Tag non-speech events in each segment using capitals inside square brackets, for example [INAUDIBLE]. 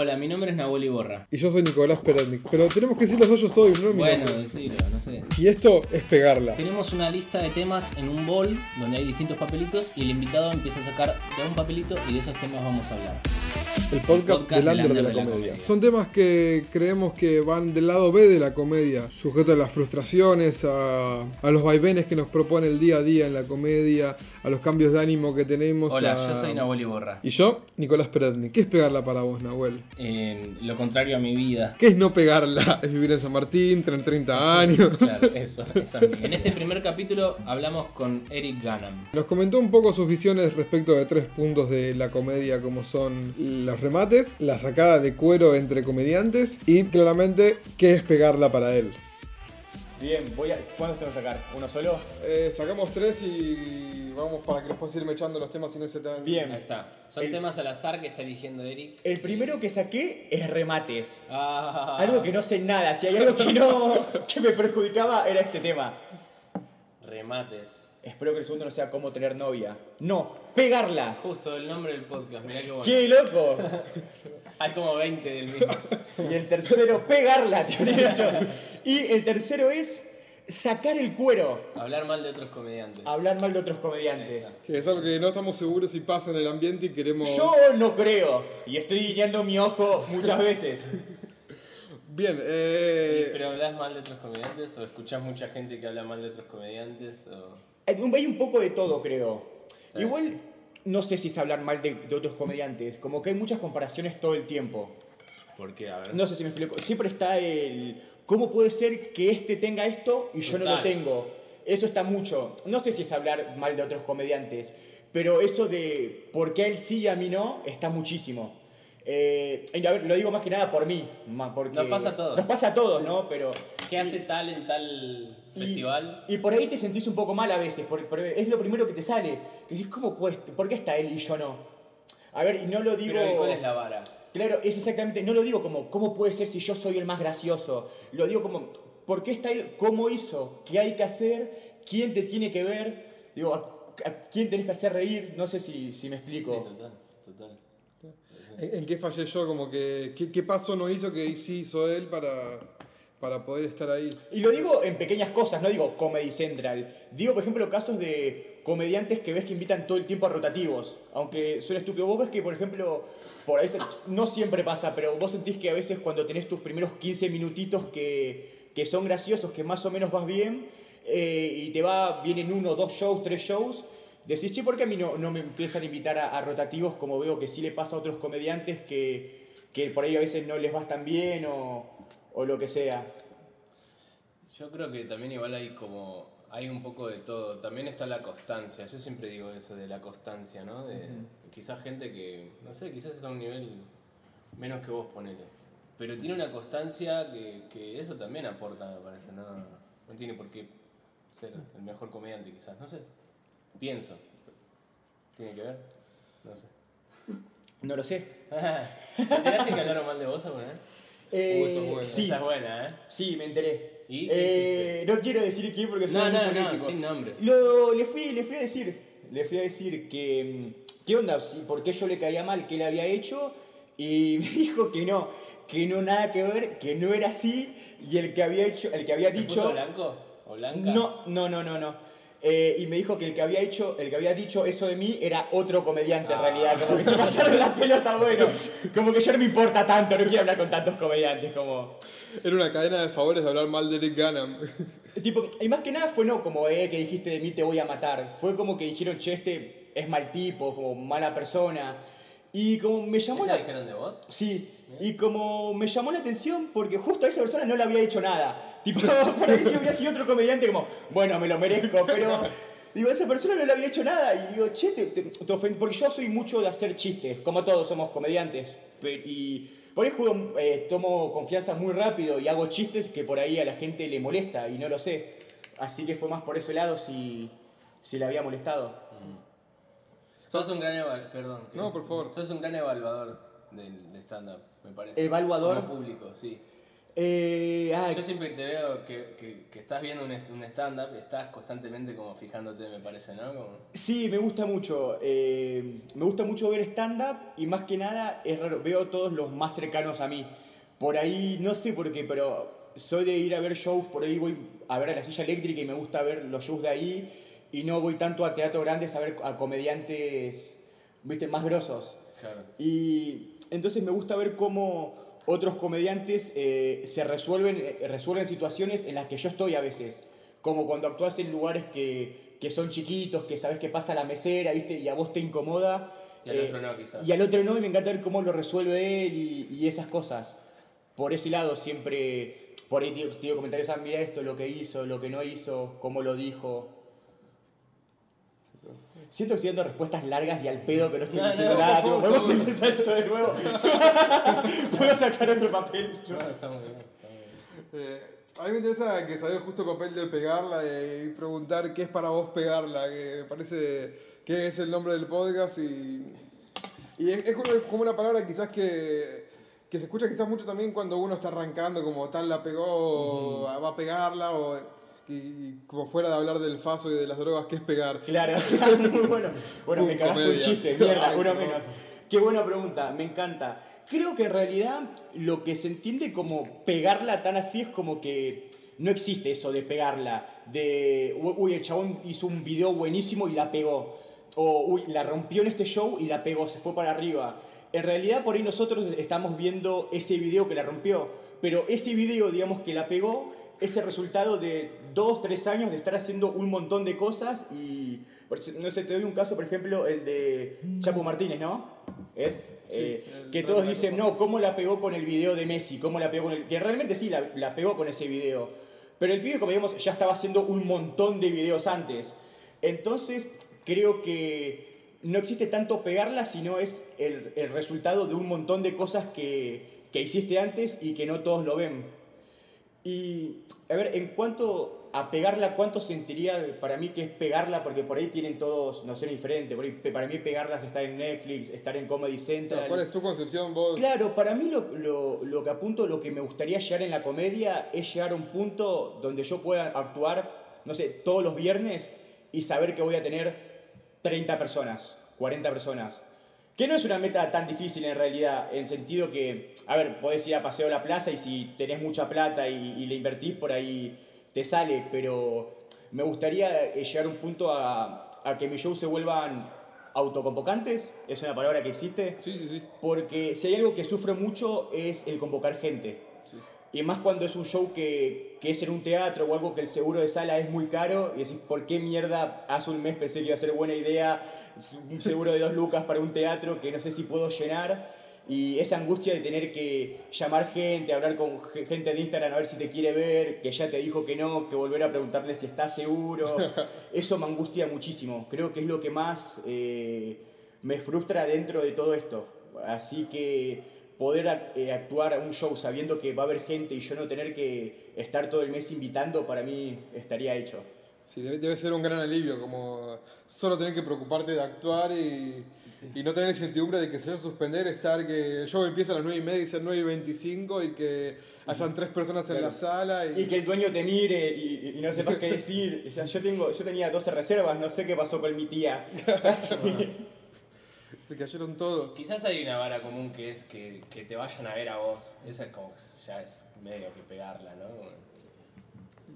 Hola, mi nombre es Nahuel Iborra. Y yo soy Nicolás Peretnik. Pero tenemos que decir los dos yo soy, no mi Bueno, nombre. decilo, no sé. Y esto es pegarla. Tenemos una lista de temas en un bol donde hay distintos papelitos y el invitado empieza a sacar de un papelito y de esos temas vamos a hablar. El podcast, podcast del under de la, comedia. Son temas que creemos que van del lado B de la comedia, sujetos a las frustraciones, a, a los vaivenes que nos propone el día a día en la comedia, a los cambios de ánimo que tenemos. Hola, a- yo soy Nahuel Iborra. Y yo, Nicolás Peretnik. ¿Qué es pegarla para vos, Nahuel? Eh, lo contrario a mi vida. ¿Qué es no pegarla? [LAUGHS] ¿Es vivir en San Martín, tener 30 años? [LAUGHS] Claro, eso, eso. En este primer capítulo hablamos con Eric Ganam. Nos comentó un poco sus visiones respecto de tres puntos de la comedia, como son los remates, la sacada de cuero entre comediantes y claramente qué es pegarla para él. Bien, voy a. ¿Cuántos tengo que sacar? ¿Uno solo? Eh, sacamos tres y vamos para que después irme echando los temas y no se te Bien. Ahí está. Son El- temas al azar que está eligiendo Eric. El primero que saqué es remates. Ah, Algo que no sé nada. Si hay algo que no. [LAUGHS] que me perjudicaba era este tema. Remates. Espero que el segundo no sea cómo tener novia. No, pegarla. Justo el nombre del podcast, mirá qué bueno. ¡Qué loco! [LAUGHS] Hay como 20 del mismo. Y el tercero, pegarla. teoría yo. Y el tercero es sacar el cuero. Hablar mal de otros comediantes. Hablar mal de otros comediantes. Que es algo que no estamos seguros si pasa en el ambiente y queremos... Yo no creo. Y estoy guiñando mi ojo muchas veces. Bien, eh... ¿Pero hablas mal de otros comediantes? ¿O escuchás mucha gente que habla mal de otros comediantes? O... Hay un poco de todo, creo. Sí. Igual, no sé si es hablar mal de, de otros comediantes. Como que hay muchas comparaciones todo el tiempo. ¿Por qué? A ver. No sé si me explico. Siempre está el. ¿Cómo puede ser que este tenga esto y yo no lo tengo? Eso está mucho. No sé si es hablar mal de otros comediantes. Pero eso de por qué él sí y a mí no, está muchísimo. Eh, a ver, lo digo más que nada por mí. porque Nos pasa a todos. Nos pasa a todos, ¿no? Pero. ¿Qué hace tal en tal festival? Y, por ahí te sentís un poco mal a veces, porque, porque es lo primero que te sale. Que decís, ¿cómo ¿por qué está él y yo no? A ver, y no lo digo... Pero ¿y ¿cuál es la vara? Claro, es exactamente, no lo digo como, ¿cómo puede ser si yo soy el más gracioso? Lo digo como, ¿por qué está él? ¿Cómo hizo? ¿Qué hay que hacer? ¿Quién te tiene que ver? Digo, ¿a, a quién tenés que hacer reír? No sé si, si me Sí, explico. total, total. ¿En, en qué fallé yo? Como que... ¿Qué, qué paso no hizo que sí hizo él para, para poder estar ahí? Y lo digo en pequeñas cosas, no digo Comedy Central. Digo, por ejemplo, casos de comediantes que ves que invitan todo el tiempo a rotativos. Aunque suena estúpido. Vos ves que, por ejemplo, por ahí no siempre pasa, pero vos sentís que a veces cuando tenés tus primeros 15 minutitos que, que son graciosos, que más o menos vas bien, eh, y te va, vienen uno, dos shows, tres shows, decís, che, ¿por qué a mí no, no me empiezan a invitar a, a rotativos como veo que sí le pasa a otros comediantes que, que por ahí a veces no les vas tan bien o, o lo que sea? Yo creo que también igual hay como... Hay un poco de todo. También está la constancia. Yo siempre digo eso de la constancia, ¿no? De quizás gente que, no sé, quizás está a un nivel menos que vos, ponele. Pero tiene una constancia que, que eso también aporta, me parece. No, no tiene por qué ser el mejor comediante, quizás. No sé. Pienso. ¿Tiene que ver? No sé. No lo sé. [LAUGHS] ¿Te que hablaron mal de vos alguna vez? Eh, Uh, esa es buena. sí, Esa es buena, ¿eh? sí, me enteré. ¿Y qué Eh, no quiero decir quién porque soy No, no, no, político. sin nombre. Lo, le, fui, le fui a decir, le fui a decir que, mm, ¿qué onda? ¿Por qué yo le caía mal? ¿Qué le había hecho? Y [LAUGHS] me dijo que no, que no nada que ver, que no era así. Y el que había hecho, el que había ¿Se dicho... puso blanco o blanca? No, no, no, no, no. Eh, y me dijo que el que había hecho, el que había dicho eso de mí era otro comediante en Ah. realidad, como que se pasaron la pelota [LAUGHS] bueno, como que ya no me importa tanto, no quiero hablar con tantos comediantes, como Era una cadena de favores de hablar mal de Eric Ganam. [LAUGHS] tipo, y más que nada fue no como eh, que dijiste de mí te voy a matar, fue como que dijeron, "Che, este es mal tipo, como mala persona." Y como me llamó ¿Esa la dijeron de vos? Sí, y como me llamó la atención porque justo a esa persona no le había hecho nada. [LAUGHS] Tipo, por ahí si hubiera sido otro comediante como, bueno, me lo merezco, pero [LAUGHS] digo, a esa persona no le había hecho nada. Y digo, che, te, te, te ofend- porque yo soy mucho de hacer chistes, como todos somos comediantes. Y por ahí juego, eh, tomo confianza muy rápido y hago chistes que por ahí a la gente le molesta y no lo sé. Así que fue más por ese lado si, si le había molestado. Sos un gran evaluador, perdón. No, por favor. Sos un gran evaluador del de stand-up, me parece. ¿Evaluador? Como público, sí. Eh, ah, Yo siempre te veo que, que- que estás viendo un, un stand-up, estás constantemente como fijándote, me parece, ¿no? Como- Sí, me gusta mucho. eh, me gusta mucho ver stand-up y más que nada es raro, veo todos los más cercanos a mí. Por ahí, no sé por qué, pero soy de ir a ver shows, por ahí voy a ver a la silla eléctrica y me gusta ver los shows de ahí y no voy tanto a teatro grandes a ver a comediantes, viste, más grosos. Claro. Y entonces me gusta ver cómo otros comediantes eh, se resuelven, eh, resuelven situaciones en las que yo estoy a veces. Como cuando actúas en lugares que, que son chiquitos, que sabes que pasa la mesera, ¿viste? Y a vos te incomoda. Y al eh, otro no, quizás. Y al otro no, y me encanta ver cómo lo resuelve él y, y esas cosas. Por ese lado siempre, por ahí te digo comentarios, ah, mira esto, lo que hizo, lo que no hizo, cómo lo dijo. Siento que estoy dando respuestas largas y al pedo, pero no estoy No, diciendo no, nada. tipo, Podemos empezar esto de nuevo. [LAUGHS] Puedo sacar otro papel. No, está muy bien, está muy bien. Eh, a mí me interesa que salió justo el papel de pegarla y preguntar qué es para vos pegarla, que me parece que es el nombre del podcast y, y es, es como- es como una palabra quizás que, que se escucha quizás mucho también cuando uno está arrancando, como tal la pegó, o va a pegarla, o y, como fuera de hablar del faso y de las drogas, ¿qué es pegar? Claro, muy [LAUGHS] [LAUGHS] bueno. Bueno, me cagaste un chiste, mierda, uno menos. Qué buena pregunta, me encanta. Creo que en realidad lo que se entiende como pegarla tan así es como que no existe eso de pegarla. De, uy, el chabón hizo un video buenísimo y la pegó. O, uy, la rompió en este show y la pegó, se fue para arriba. En realidad por ahí nosotros estamos viendo ese video que la rompió. Pero ese video, digamos, que la pegó, es el resultado de dos, tres años de estar haciendo un montón de cosas y... No sé, te doy un caso, por ejemplo, el de Chapo Martínez, ¿no? Es... eh, que todos dicen, no, ¿cómo la pegó con el video de Messi? ¿Cómo la pegó con el...? Que realmente sí, la, la pegó con ese video. Pero el pibe, como digamos, ya estaba haciendo un montón de videos antes. Entonces, creo que no existe tanto pegarla, sino es el, el resultado de un montón de cosas que, que hiciste antes y que no todos lo ven. Y, a ver, en cuanto a pegarla, ¿cuánto sentiría para mí que es pegarla? Porque por ahí tienen todos nociones diferentes. Por ahí, para mí pegarla es estar en Netflix, estar en Comedy Central. ¿Cuál es tu concepción vos? Claro, para mí lo, lo- lo que apunto, lo que me gustaría llegar en la comedia es llegar a un punto donde yo pueda actuar, no sé, todos los viernes y saber que voy a tener 30 personas, 40 personas. Que no es una meta tan difícil en realidad, en sentido que, a ver, podés ir a Paseo a la Plaza y si tenés mucha plata y, y le invertís por ahí te sale, pero me gustaría eh, llegar a un punto a, a que mis shows se vuelvan autoconvocantes, es una palabra que existe, Sí, sí, sí. porque si hay algo que sufre mucho es el convocar gente. sí. Y más cuando es un show que, que es en un teatro o algo que el seguro de sala es muy caro y decís, ¿por qué mierda hace un mes pensé que iba a ser buena idea un seguro de dos lucas para un teatro que no sé si puedo llenar? Y esa angustia de tener que llamar gente, hablar con ge- gente de Instagram a ver si te quiere ver, que ya te dijo que no, que volver a preguntarle si está seguro, [LAUGHS] eso me angustia muchísimo. Creo que es lo que más eh, me frustra dentro de todo esto. Así que poder eh, actuar a un show sabiendo que va a haber gente y yo no tener que estar todo el mes invitando, para mí estaría hecho. Sí, debe, debe ser un gran alivio, como solo tener que preocuparte de actuar y, y no tener la incertidumbre de que se va a suspender, estar que el show empieza a las 9 y media y ser 9 y 25 y que hayan tres personas en Claro. la sala. Y, Y que el dueño te mire y, y no sepas qué decir. Sea, yo, tengo, yo tenía 12 reservas, no sé qué pasó con mi tía. [LAUGHS] [LAUGHS] se cayeron todos. Quizás hay una vara común que es que, que te vayan a ver a vos. Esa es como ya es medio que pegarla, ¿no?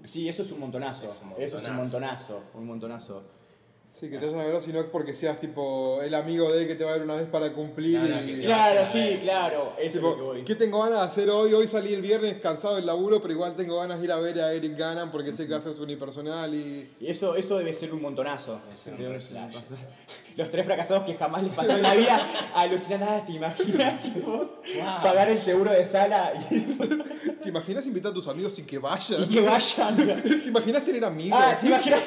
Sí, eso es un montonazo. Es un Eso es un montonazo. montonazo. Un montonazo. Sí, que te vayan a ver, sino es porque seas tipo el amigo de él que te va a ver una vez para cumplir. No, no, y- te Claro, sí, ver. claro. Eso Tipo, es lo que voy. ¿qué tengo ganas de hacer hoy? Hoy salí el viernes cansado del laburo, pero igual tengo ganas de ir a ver a Eric Gannon porque sé que va a ser su unipersonal y... Y eso, eso debe ser un montonazo. Un. [LAUGHS] Los tres fracasados que jamás les pasó en la vida, [LAUGHS] alucinando, ah, ¿te imaginas? Tipo, pagar el seguro de sala y, [LAUGHS] ¿Te imaginas invitar a tus amigos y que vayan? y que vayan. ¿Te imaginas tener amigos? Ah, ¿se imagina?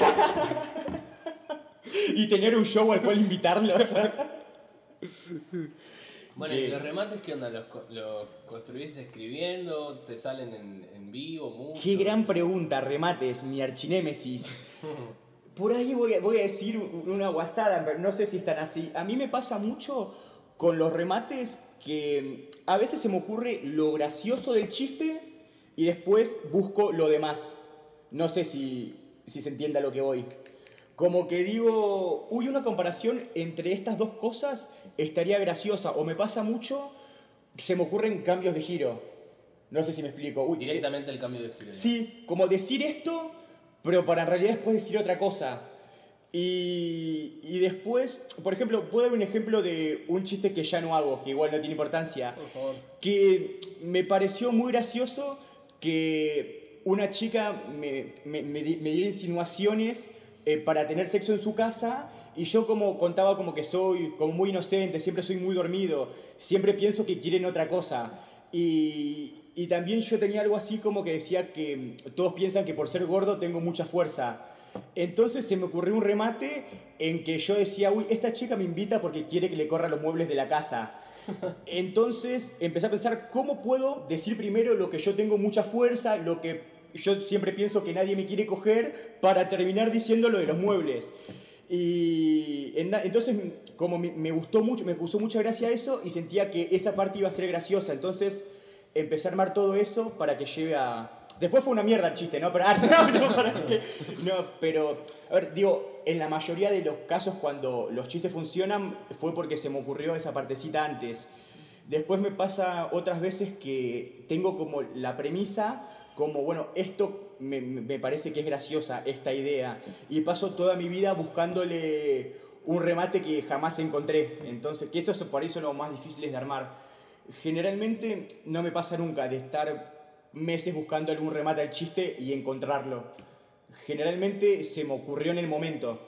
[LAUGHS] y tener un show al cual invitarlos. Bueno, ¿y los remates qué onda? ¿Los, los construís escribiendo? ¿Te salen en, en vivo mucho? Qué gran pregunta, remates, mi archinémesis. [LAUGHS] Por ahí voy a, voy a decir un- una guasada, pero no sé si están así. A mí me pasa mucho con los remates que a veces se me ocurre lo gracioso del chiste y después busco lo demás. No sé si, si se entienda lo que voy. Como que digo, uy, una comparación entre estas dos cosas estaría graciosa. O me pasa mucho, se me ocurren cambios de giro. No sé si me explico. Uy, Directamente el cambio de giro. sí, como decir esto, pero para en realidad después decir otra cosa. Y, y después, por ejemplo, puedo dar un ejemplo de un chiste que ya no hago, que igual no tiene importancia Por favor. que me pareció muy gracioso que una chica me, me, me me diera insinuaciones eh, para tener sexo en su casa y yo como contaba como que soy como muy inocente, siempre soy muy dormido, siempre pienso que quieren otra cosa. Y, y también yo tenía algo así como que decía que todos piensan que por ser gordo tengo mucha fuerza. Entonces se me ocurrió un remate en que yo decía, uy, esta chica me invita porque quiere que le corra los muebles de la casa. [LAUGHS] Entonces empecé a pensar cómo puedo decir primero lo que yo tengo mucha fuerza, lo que yo siempre pienso que nadie me quiere coger, para terminar diciendo lo de los muebles. Y en- entonces, como me, me gustó mucho, me causó mucha gracia eso y sentía que esa parte iba a ser graciosa. Entonces empecé a armar todo eso para que lleve a... Después fue una mierda el chiste, ¿no? Pero, ah, [LAUGHS] no, no, para que- no, pero, a ver, digo, en la mayoría de los casos cuando los chistes funcionan fue porque se me ocurrió esa partecita antes. Después me pasa otras veces que tengo como la premisa, como, bueno, esto me, me- parece que es graciosa, esta idea, y paso toda mi vida buscándole un remate que jamás encontré. Entonces, que eso es por eso lo más difícil de armar. Generalmente no me pasa nunca de estar meses buscando algún remate al chiste y encontrarlo. Generalmente se me ocurrió en el momento.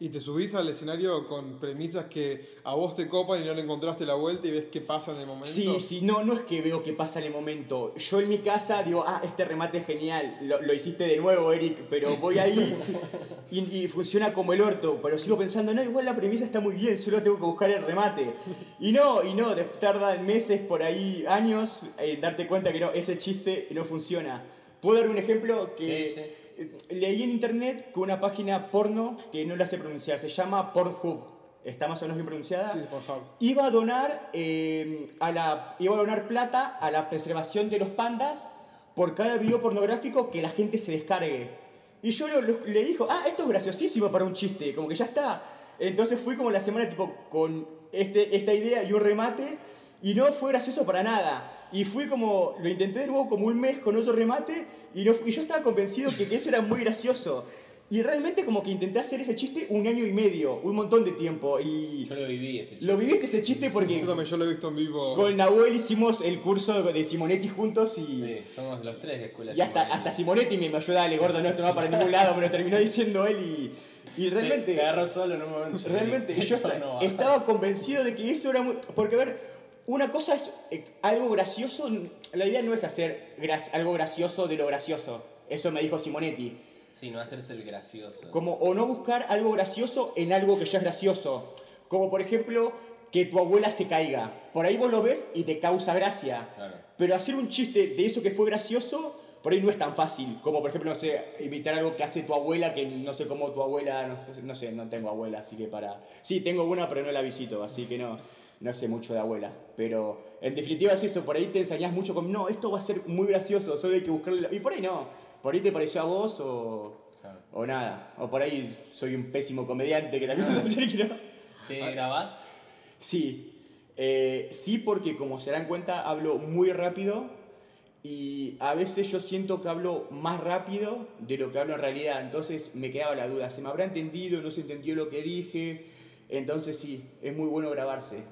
Y te subís al escenario con premisas que a vos te copan y no le encontraste la vuelta y ves qué pasa en el momento. Sí, sí, no, no es que veo qué pasa en el momento. Yo en mi casa digo, ah, este remate es genial, lo, lo hiciste de nuevo, Eric, pero voy ahí y, y funciona como el orto. Pero sigo pensando, no, igual la premisa está muy bien, solo tengo que buscar el remate. Y no, y no, tardan meses, por ahí años, en darte cuenta que no, ese chiste no funciona. Puedo dar un ejemplo que Sí, sí. Eh, leí en internet que una página porno que no la sé pronunciar, se llama Pornhub. ¿Está más o menos bien pronunciada? Sí, por favor. iba a donar eh, a la iba a donar plata a la preservación de los pandas por cada video pornográfico que la gente se descargue y yo lo- lo- le dijo ah esto es graciosísimo para un chiste como que ya está entonces fui como la semana tipo con este, esta idea y un remate y no fue gracioso para nada y fui como lo intenté de nuevo como un mes con otro remate y, no, y yo estaba convencido que, que eso era muy gracioso y realmente como que intenté hacer ese chiste un año y medio un montón de tiempo y Yo lo viví ese lo viviste ese chiste porque Yo también, yo lo he visto en vivo. con Nahuel hicimos el curso de Simonetti juntos y, Sí, somos los tres de escuela. y hasta, Simonetti. hasta Simonetti me, me ayudó, dale gordo, no, esto no va para ningún lado, me lo terminó diciendo él y, y Te- realmente, Te agarró solo en un momento. realmente yo esta- no estaba convencido de que eso era muy... Porque a ver, una cosa es eh, algo gracioso, la idea no es hacer gra- algo gracioso de lo gracioso, eso me dijo Simonetti. Sí, no hacerse el gracioso. Como, o no buscar algo gracioso en algo que ya es gracioso. Como por ejemplo, que tu abuela se caiga. Por ahí vos lo ves y te causa gracia. Claro. Pero hacer un chiste de eso que fue gracioso, por ahí no es tan fácil. Como por ejemplo, no sé, imitar algo que hace tu abuela, que no sé cómo tu abuela, no, no sé, no tengo abuela, así que para... Sí, tengo una, pero no la visito, así que no, no sé mucho de abuela. Pero en definitiva es eso, por ahí te ensañás mucho con, no, esto va a ser muy gracioso, solo hay que buscarle... la-". Y por ahí no, por ahí te pareció a vos o... Claro. O nada, o por ahí soy un pésimo comediante que también no. [LAUGHS] ¿Te grabás? Sí, eh, sí porque como se dan cuenta hablo muy rápido y a veces yo siento que hablo más rápido de lo que hablo en realidad, entonces me quedaba la duda, ¿se me habrá entendido? ¿No se entendió lo que dije? Entonces sí, es muy bueno grabarse.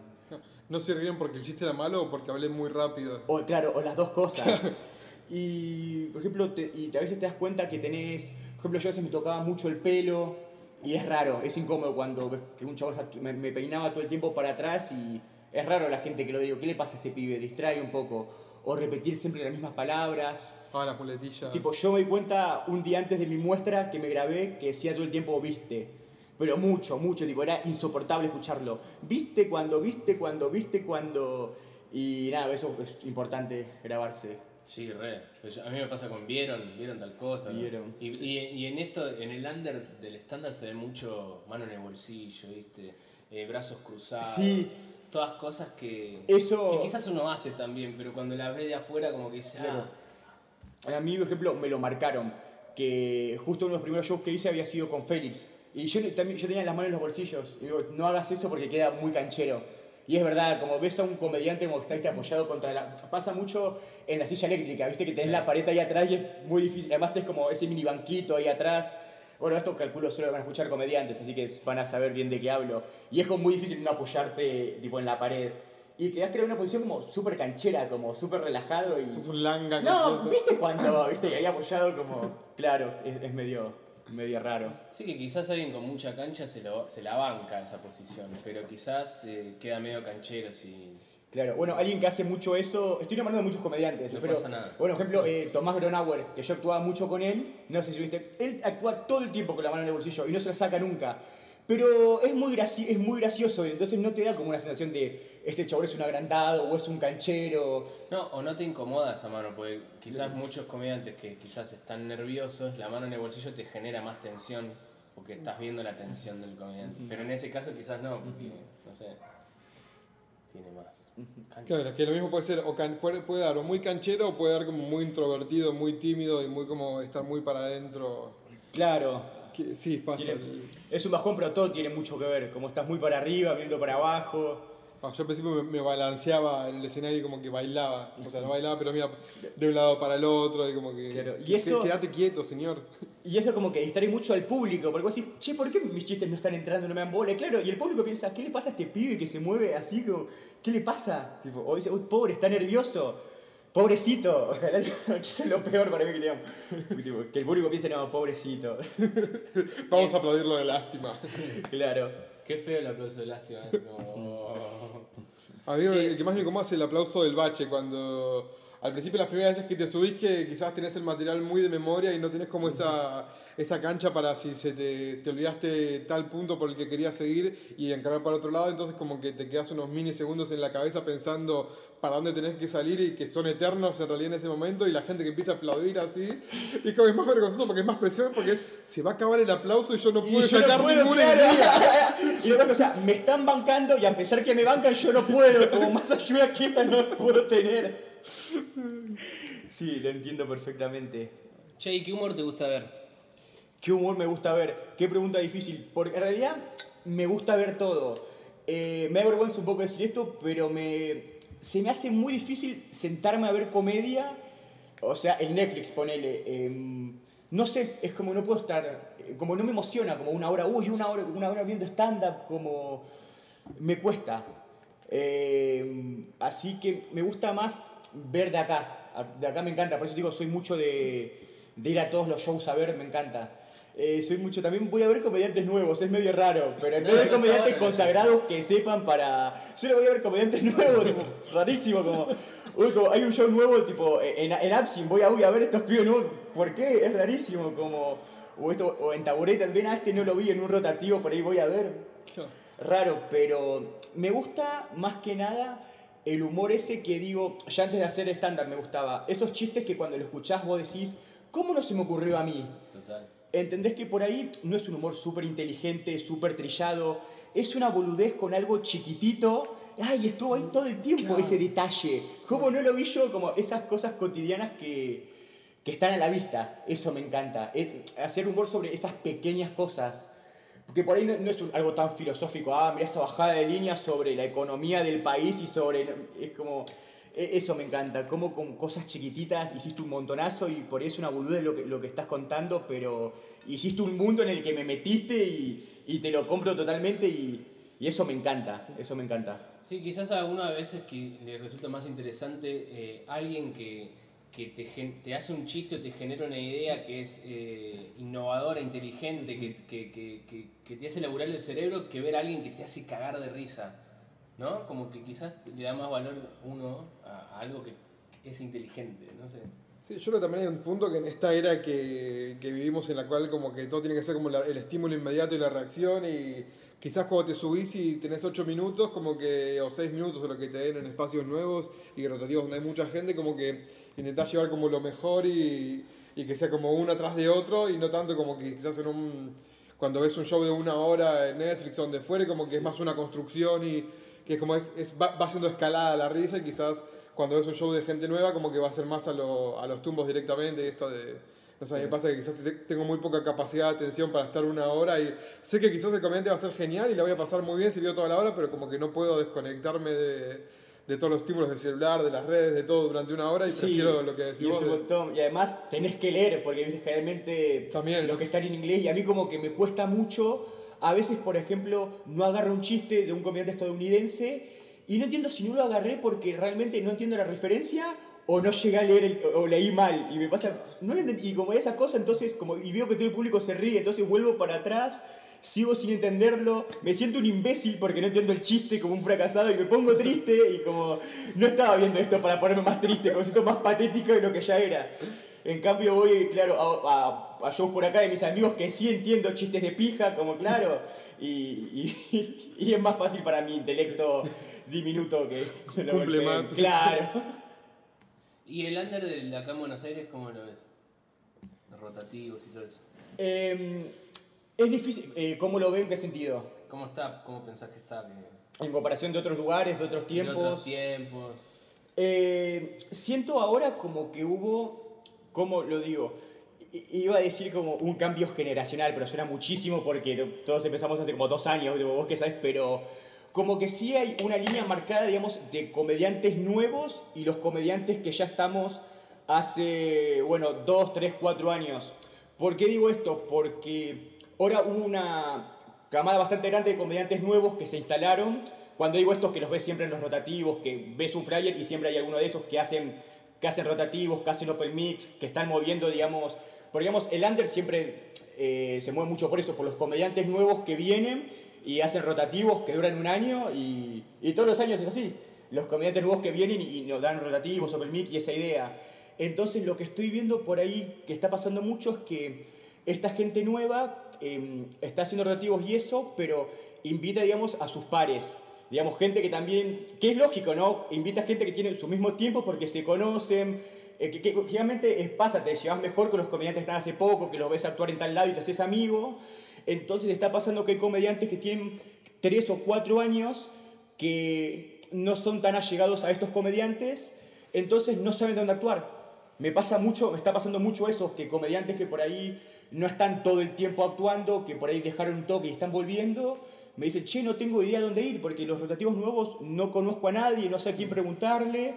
No se ríen porque el chiste era malo o porque hablé muy rápido. O claro, o las dos cosas. [LAUGHS] y, por ejemplo, te- y a veces te das cuenta que tenés, por ejemplo, yo a veces me tocaba mucho el pelo y es raro, es incómodo cuando ves que un chavo me, me peinaba todo el tiempo para atrás y es raro la gente que lo digo, ¿qué le pasa a este pibe? Distrae un poco. O repetir siempre las mismas palabras. Ah, las muletillas. Tipo, yo me di cuenta un día antes de mi muestra que me grabé que decía todo el tiempo viste. Pero mucho, mucho, tipo, era insoportable escucharlo. Viste cuando, viste cuando, viste cuando. Y nada, eso es importante grabarse. Sí, re. Pues A mí me pasa con vieron, vieron tal cosa. ¿no? Vieron. Y, y, y en esto, en el under del estándar se ve mucho mano en el bolsillo, ¿viste? Eh, brazos cruzados. Sí, todas cosas que, Eso- que quizás uno hace también, pero cuando las ve de afuera como que dice, Claro. ah, A mí, por ejemplo, me lo marcaron. Que justo uno de los primeros shows que hice había sido con Félix. Y yo también yo tenía las manos en los bolsillos. Y digo, no hagas eso porque queda muy canchero. Y es verdad, como ves a un comediante como que está ¿viste, apoyado contra la... Pasa mucho en la silla eléctrica, viste que tenés Sí. la pared ahí atrás y es muy difícil. Además tenés como ese mini banquito ahí atrás. Bueno, esto calculo solo lo van a escuchar comediantes, así que van a saber bien de qué hablo. Y es como muy difícil no apoyarte tipo en la pared. Y quedás crear una posición como súper canchera, como súper relajado y... Es un langa. No, completo. ¿viste cuando, viste, ahí apoyado como... Claro, es, es medio, medio raro. Sí, que quizás alguien con mucha cancha se, lo, se la banca esa posición, pero quizás eh, queda medio canchero si... Claro, bueno, alguien que hace mucho eso, estoy nombrando de muchos comediantes, No pero, pasa nada. bueno, por ejemplo, eh, Tomás Gronauer, que yo actuaba mucho con él, no sé si viste, él actúa todo el tiempo con la mano en el bolsillo y no se la saca nunca, pero es muy, es muy gracioso, entonces no te da como una sensación de este chabón es un agrandado o es un canchero, No, o no te incomoda esa mano, porque quizás muchos comediantes que quizás están nerviosos, la mano en el bolsillo te genera más tensión, porque estás viendo la tensión del comediante. Pero en ese caso quizás no, porque, no sé, tiene más. cancha. Claro, es que lo mismo puede ser, o can- puede, puede dar o muy canchero o puede dar como muy introvertido, muy tímido y muy como estar muy para adentro. claro, Que- sí, pasa. tiene- es un bajón, pero todo tiene mucho que ver, como estás muy para arriba, viendo para abajo. Ah, yo al principio me, me balanceaba en el escenario y como que bailaba. O sea, no bailaba, pero mira, de un lado para el otro y como que... Claro, y que- eso- Quédate quieto, señor. Y eso como que distrae mucho al público, porque vos decís, che, ¿por qué mis chistes no están entrando, no me dan bola? Y Claro, y el público piensa, ¿qué le pasa a este pibe que se mueve así? Como, ¿Qué le pasa? Tipo, o dice, uy, pobre, está nervioso. Pobrecito. [LAUGHS] Es lo peor para mí que digamos. Que el público piense, no, pobrecito. [LAUGHS] Vamos a aplaudirlo de lástima. claro. Qué feo el aplauso de lástima. como- A mí Sí. el que más me incomoda es el aplauso del bache, cuando al principio las primeras veces que te subís que quizás tenés el material muy de memoria y no tenés como esa, esa cancha para si se te, te olvidaste tal punto por el que querías seguir y encarar para otro lado, entonces como que te quedas unos minisegundos en la cabeza pensando para dónde tenés que salir y que son eternos en realidad en ese momento y la gente que empieza a aplaudir así y como es más vergonzoso porque es más presión porque es se va a acabar el aplauso y yo no puedo yo no sacar puedo, ninguna idea. [LAUGHS] y otra cosa, me están bancando y a pesar que me bancan, yo no puedo. Como más ayuda que esta no puedo tener. Sí, lo entiendo perfectamente. Che, ¿y qué humor te gusta ver? ¿Qué humor me gusta ver? Qué pregunta difícil. Porque en realidad me gusta ver todo. Eh, me da vergüenza un poco decir esto, pero me, se me hace muy difícil sentarme a ver comedia. O sea, el Netflix, ponele. em, no sé, es como no puedo estar. eh, Como no me emociona, como una hora, uy, una hora, una hora viendo stand-up, como. Me cuesta. Em, así que me gusta más ver de acá. De acá me encanta, por eso digo, soy mucho de, de ir a todos los shows a ver, me encanta. Eh, soy mucho, también voy a ver comediantes nuevos, es medio raro, pero en vez de [LAUGHS] comediantes consagrados que sepan para... Solo voy a ver comediantes [LAUGHS] nuevos, tipo, rarísimo, como... Uy, como hay un show nuevo, tipo, en, en Absin, voy a, ver estos pibes nuevos, ¿por qué? Es rarísimo, como... O, esto, o en Taburetas, ven a este no lo vi en un rotativo, por ahí voy a ver raro, pero me gusta más que nada el humor ese que digo, ya antes de hacer estándar me gustaba. Esos chistes que cuando lo escuchás vos decís, ¿cómo no se me ocurrió a mí? Total. ¿Entendés que por ahí no es un humor súper inteligente, súper trillado? Es una boludez con algo chiquitito. Ay, estuvo ahí todo el tiempo ese detalle. ¿Cómo no lo vi yo? Como esas cosas cotidianas que, que están a la vista. Eso me encanta. Es- hacer humor sobre esas pequeñas cosas. Porque por ahí no, es algo tan filosófico. Ah, mira esa bajada de línea sobre la economía del país y sobre... Es como... e- Eso me encanta, como con cosas chiquititas hiciste un montonazo y por eso una boludez lo que, lo que estás contando, pero hiciste un mundo en el que me metiste y, te lo compro totalmente y, y eso me encanta, eso me encanta. Sí, quizás a algunas veces que le resulta más interesante eh, alguien que, que te, te hace un chiste o te genera una idea que es eh, innovadora, inteligente, que, que, que, que, te hace laburar el cerebro que ver a alguien que te hace cagar de risa. ¿No? Como que quizás le da más valor uno a, algo que es inteligente, no sé. Sí, yo creo que también hay un punto que en esta era que, vivimos en la cual como que todo tiene que ser como el estímulo inmediato y la reacción y quizás cuando te subís y tenés 8 minutos como que o 6 minutos o lo que te den en espacios nuevos y rotativos donde hay mucha gente como que intentás llevar como lo mejor y, y que sea como uno atrás de otro y no tanto como que quizás en un cuando ves un show de una hora en Netflix o donde fuere como que es más una construcción y que es como es, va, haciendo escalada la risa y quizás cuando ves un show de gente nueva como que va a ser más a, lo- a los tumbos directamente y esto de... No sé, a mí me pasa que quizás te- tengo muy poca capacidad de atención para estar una hora y sé que quizás el comediante va a ser genial y la voy a pasar muy bien si veo toda la hora, pero como que no puedo desconectarme de, de todos los estímulos del celular, de las redes, de todo durante una hora y prefiero lo que decís y, vos. Y además tenés que leer, porque ¿viste? generalmente También. lo que está en inglés, y a mí como que me cuesta mucho, a veces, por ejemplo, no agarro un chiste de un comediante estadounidense y no entiendo si no lo agarré porque realmente no entiendo la referencia o no llegué a leer el- o leí mal y me pasa no entendí, y como esa cosa entonces como y veo que todo el público se ríe entonces vuelvo para atrás sigo sin entenderlo me siento un imbécil porque no entiendo el chiste como un fracasado y me pongo triste y como no estaba viendo esto para ponerme más triste como siento más patético de lo que ya era. En cambio voy claro a, a, a shows por acá de mis amigos que sí entiendo chistes de pija como claro y, y, [LAUGHS] y es más fácil para mi intelecto diminuto que Cumple más. claro [LAUGHS] ¿Y el under de acá en Buenos Aires cómo lo ves? Los rotativos y todo eso. Eh, es difícil. eh, ¿Cómo lo ven? ¿En qué sentido? ¿Cómo está? ¿Cómo pensás que está? Que- En comparación de otros lugares, de otros de tiempos. otros tiempos. Eh, siento ahora como que hubo, ¿cómo lo digo? Iba a decir como un cambio generacional, pero suena muchísimo porque todos empezamos hace como dos años, vos que sabes, pero como que sí hay una línea marcada, digamos, de comediantes nuevos y los comediantes que ya estamos hace, bueno, dos, tres, cuatro años. ¿Por qué digo esto? Porque ahora hubo una camada bastante grande de comediantes nuevos que se instalaron. Cuando digo esto, que los ves siempre en los rotativos, que ves un flyer y siempre hay alguno de esos que hacen, que hacen rotativos, que hacen open mix, que están moviendo, digamos. Porque, digamos, el under siempre eh, se mueve mucho por eso, por los comediantes nuevos que vienen y hacen rotativos que duran un año y, y todos los años es así. Los comediantes nuevos que vienen y, nos dan rotativos, open mic y esa idea. Entonces lo que estoy viendo por ahí que está pasando mucho es que esta gente nueva eh, está haciendo rotativos y eso, pero invita, digamos, a sus pares. Digamos, gente que también, que es lógico, ¿no? Invita gente que tiene su mismo tiempo porque se conocen, eh, que, que es, pasa, te llevas mejor con los comediantes que están hace poco, que los ves actuar en tal lado y te haces amigo. Entonces está pasando que hay comediantes que tienen tres o cuatro años que no son tan allegados a estos comediantes, entonces no saben dónde actuar. Me pasa mucho, me está pasando mucho eso, que comediantes que por ahí no están todo el tiempo actuando, que por ahí dejaron un toque y están volviendo, me dicen, che, no tengo idea de dónde ir, porque los rotativos nuevos no conozco a nadie, no sé a quién preguntarle.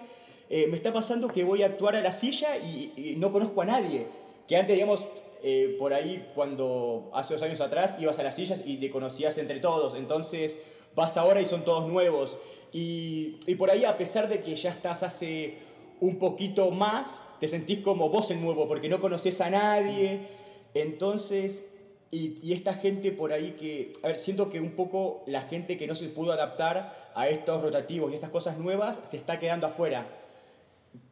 Eh, me está pasando que voy a actuar a la silla y, y no conozco a nadie. Que antes, digamos, eh, por ahí cuando hace dos años atrás ibas a las sillas y te conocías entre todos. Entonces vas ahora y son todos nuevos. Y, y por ahí, a pesar de que ya estás hace un poquito más, te sentís como vos el nuevo, porque no conoces a nadie. Entonces, y, y esta gente por ahí que, a ver, siento que un poco la gente que no se pudo adaptar a estos rotativos y estas cosas nuevas se está quedando afuera.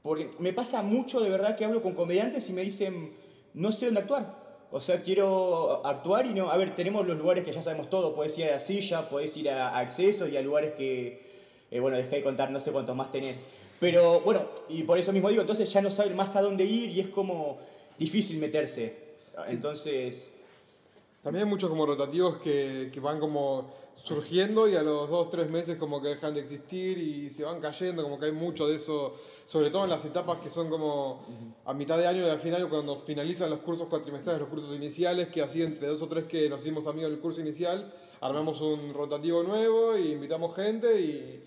Porque me pasa mucho de verdad que hablo con comediantes y me dicen, no sé dónde actuar. O sea, quiero actuar y no. A ver, tenemos los lugares que ya sabemos todo. Puedes ir a la silla, puedes ir a, a accesos y a lugares que. eh, bueno, dejé de contar, no sé cuántos más tenés. Pero bueno, y por eso mismo digo, entonces ya no saben más a dónde ir y es como difícil meterse. Entonces. También hay muchos como rotativos que, que van como surgiendo y a los dos, tres meses como que dejan de existir y se van cayendo, como que hay mucho de eso, sobre todo en las etapas que son como a mitad de año y al final cuando finalizan los cursos cuatrimestrales, los cursos iniciales, que así entre dos o tres que nos hicimos amigos del curso inicial, armamos un rotativo nuevo y invitamos gente y,